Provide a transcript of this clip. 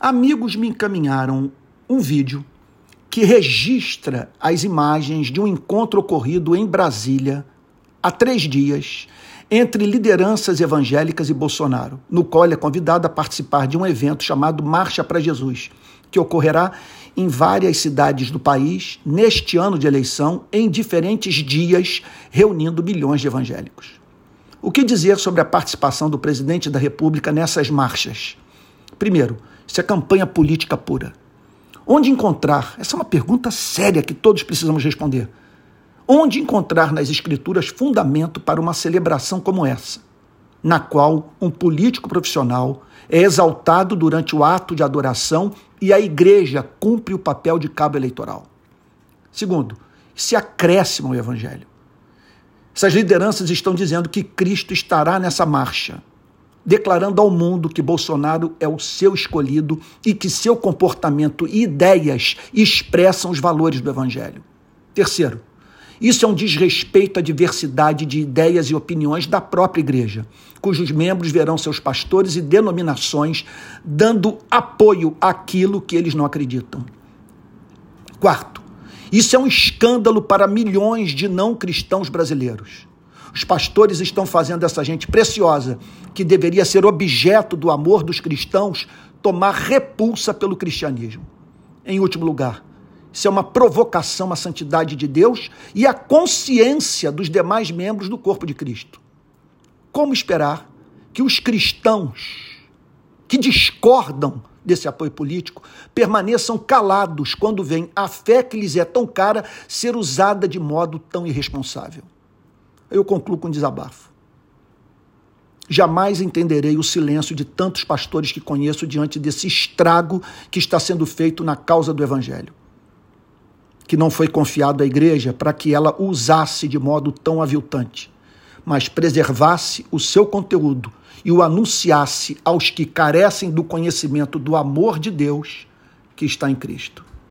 Amigos me encaminharam um vídeo que registra as imagens de um encontro ocorrido em Brasília há três dias entre lideranças evangélicas e Bolsonaro, no qual ele é convidado a participar de um evento chamado Marcha para Jesus, que ocorrerá em várias cidades do país neste ano de eleição, em diferentes dias, reunindo milhões de evangélicos. O que dizer sobre a participação do presidente da República nessas marchas? Primeiro, isso é campanha política pura. Onde encontrar? Essa é uma pergunta séria que todos precisamos responder. Onde encontrar nas Escrituras fundamento para uma celebração como essa, na qual um político profissional é exaltado durante o ato de adoração e a igreja cumpre o papel de cabo eleitoral? Segundo, se acréscimo ao Evangelho. Essas lideranças estão dizendo que Cristo estará nessa marcha, declarando ao mundo que Bolsonaro é o seu escolhido e que seu comportamento e ideias expressam os valores do Evangelho. Terceiro, isso é um desrespeito à diversidade de ideias e opiniões da própria igreja, cujos membros verão seus pastores e denominações dando apoio àquilo que eles não acreditam. Quarto, isso é um escândalo para milhões de não cristãos brasileiros. Os pastores estão fazendo essa gente preciosa, que deveria ser objeto do amor dos cristãos, tomar repulsa pelo cristianismo. Em último lugar, isso é uma provocação à santidade de Deus e à consciência dos demais membros do corpo de Cristo. Como esperar que os cristãos que discordam desse apoio político permaneçam calados quando vem a fé que lhes é tão cara ser usada de modo tão irresponsável. Eu concluo com um desabafo. Jamais entenderei o silêncio de tantos pastores que conheço diante desse estrago que está sendo feito na causa do Evangelho. Que não foi confiado à igreja para que ela usasse de modo tão aviltante, mas preservasse o seu conteúdo e o anunciasse aos que carecem do conhecimento do amor de Deus que está em Cristo.